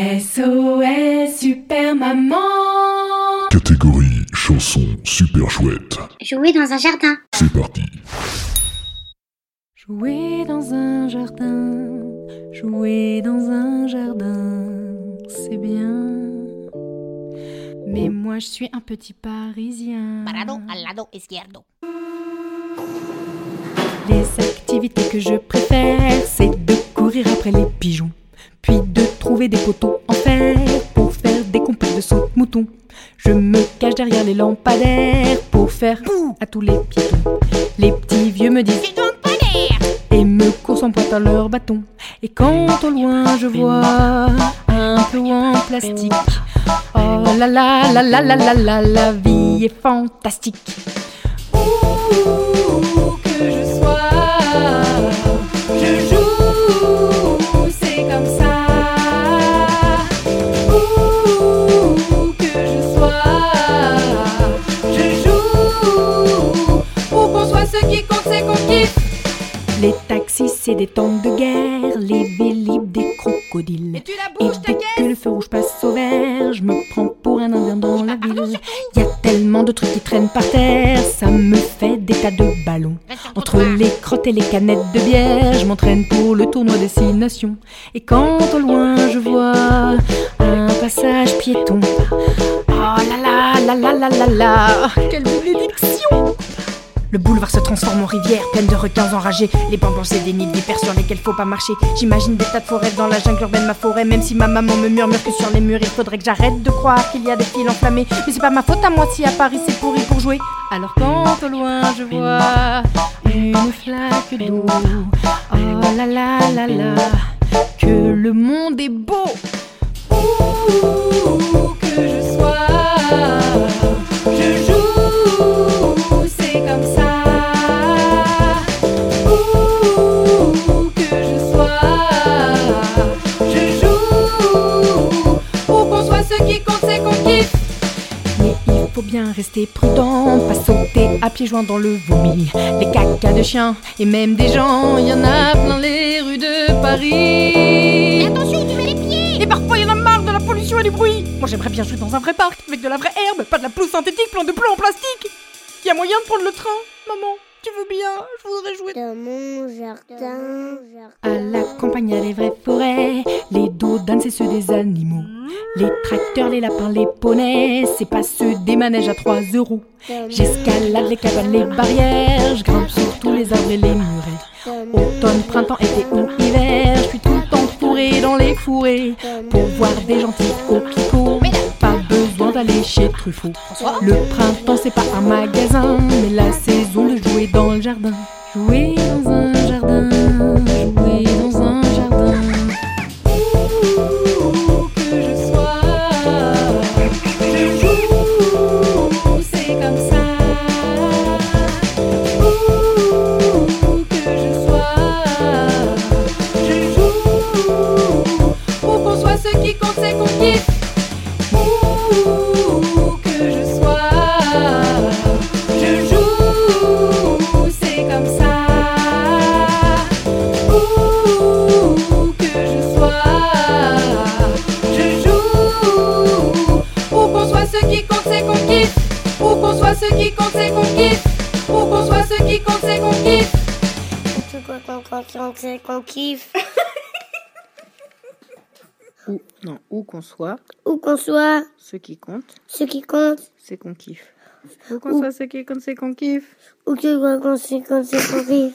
SOS Super Maman Catégorie chanson super chouette. Jouer dans un jardin. C'est parti. Jouer dans un jardin, jouer dans un jardin, c'est bien. Mais moi je suis un petit parisien. Parado al lado izquierdo. Les activités que je préfère, c'est de courir après les pigeons, trouver des poteaux en fer pour faire des compètes de saute-mouton. Je me cache derrière les lampadaires pour faire bouh à tous les piétons. Les petits vieux me disent et me courent sans pointe à leur bâton. Et quand au loin je vois un peu en plastique, oh là là là là là là là, la vie est fantastique. Qui compte, c'est qu'on kiffe. Les taxis, c'est des tanks de guerre, les vélib, des crocodiles. Et tu la Et bouges ta dès que le feu rouge passe au vert, je me prends pour un indien dans la ville. Y a tellement de trucs qui traînent par terre, ça me fait des tas de ballons. Entre les crottes et les canettes de bière, je m'entraîne pour le tournoi des six nations. Et quand au loin je vois un passage piéton, oh là là là là là là là, quelle bénédiction! Le boulevard se transforme en rivière, pleine de requins enragés. Les bancs blancs, c'est des nids d'hyper sur lesquels faut pas marcher. J'imagine des tas de forêts dans la jungle urbaine, ma forêt. Même si ma maman me murmure que sur les murs, il faudrait que j'arrête de croire qu'il y a des fils enflammés. Mais c'est pas ma faute à moi si à Paris c'est pourri pour jouer. Alors quand au loin je vois une flaque d'eau, oh là là là là, que le monde est beau. Faut bien rester prudent, pas sauter à pieds joints dans le vomi. Les cacas de chiens et même des gens, il y en a plein les rues de Paris. Attention, tu mets les pieds Et parfois il y en a marre de la pollution et du bruit. Moi j'aimerais bien jouer dans un vrai parc avec de la vraie herbe, pas de la pelouse synthétique plein de plomb en plastique. Y a moyen de prendre le train, maman? Bien Je voudrais jouer. Dans mon jardin. À la campagne, y a les vraies forêts. Les dodanes, c'est ceux des animaux. Les tracteurs, les lapins, les poneys, c'est pas ceux des manèges à 3 euros. J'escalade les cabanes, les barrières, je grimpe sur tous les arbres et les murets. Automne, printemps, été ou hiver, je suis tout le temps fourré dans les fourrés. Pour voir des gentils coquelicots, pas d'aller chez Truffaut. Le printemps, c'est pas un magasin, mais la saison de jouer dans le jardin. Jouer dans un jardin, jouer dans un jardin. Où que je sois, qu'on kiffe. Où qu'on soit, ce qui compte, c'est qu'on kiffe. Où qu'on soit, ce qui compte, c'est qu'on kiffe. Quoi qu'on qu'on- c'est qu'on kiffe Ou, non, où qu'on soit, Où qu'on soit, ce qui compte, ce qui compte. c'est qu'on kiffe. Où qu'on soit, ce qui compte, c'est qu'on kiffe. Où que quoi qu'on c'est qu'on c'est qu'on kiffe.